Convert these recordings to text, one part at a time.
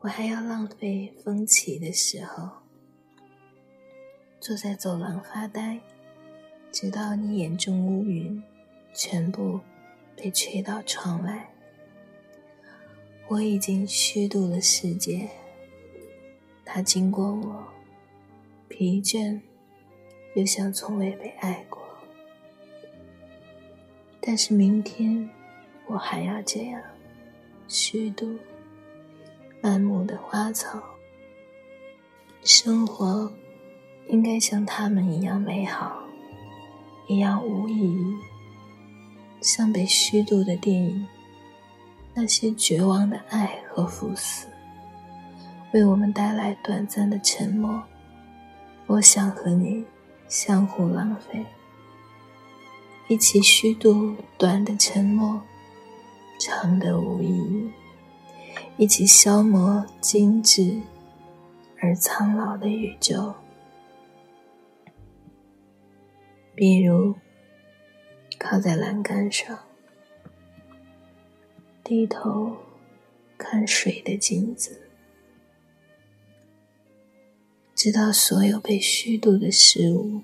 我还要浪费风起的时候，坐在走廊发呆，直到你眼中乌云全部被吹到窗外。我已经虚度了世界，它经过我，疲倦，又像从未被爱过。但是明天，我还要这样虚度。满目的花草，生活应该像他们一样美好，一样无意义。像被虚度的电影，那些绝望的爱和赴死，为我们带来短暂的沉默。我想和你相互浪费，一起虚度短的沉默，长的无意义。一起消磨精致而苍老的宇宙，比如靠在栏杆上，低头看水的镜子，直到所有被虚度的事物，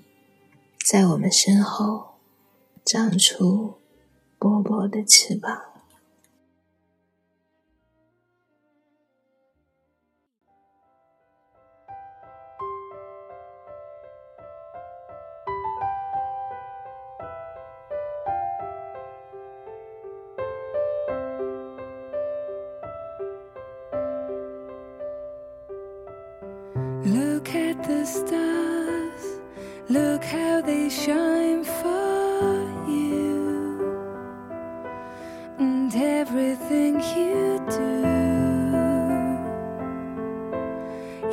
在我们身后长出薄薄的翅膀。Look at the stars, look how they shine for you, and everything you do.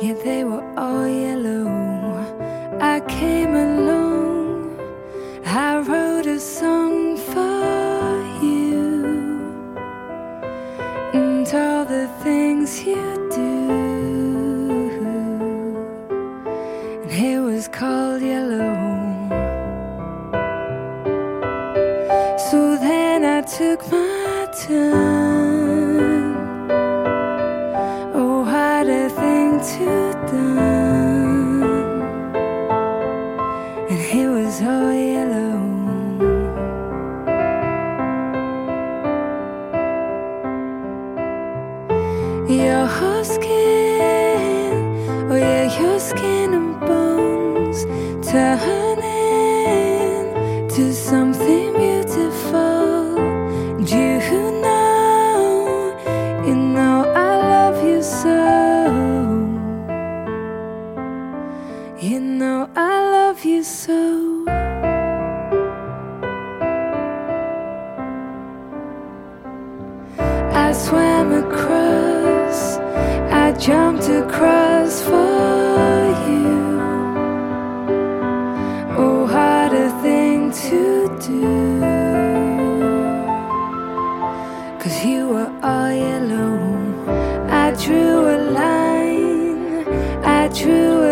Yeah, they were all yellow. I came along, I wrote a song for you, and all the things you do. Took my turn. Oh, what a thing to done. And it was all yellow. Your skin, oh yeah, your skin and bones turning across for you. Oh, what a thing to do. Cause you were all yellow. I drew a line, I drew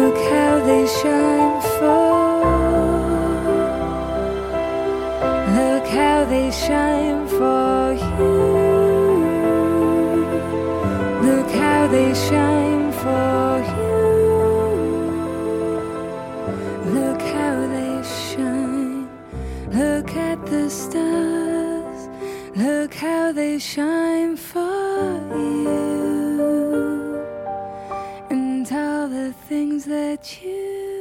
Look how they shine for. Look how they shine for you. Look how they shine for you. Look how they shine. Look at the stars. Look how they shine for you things that you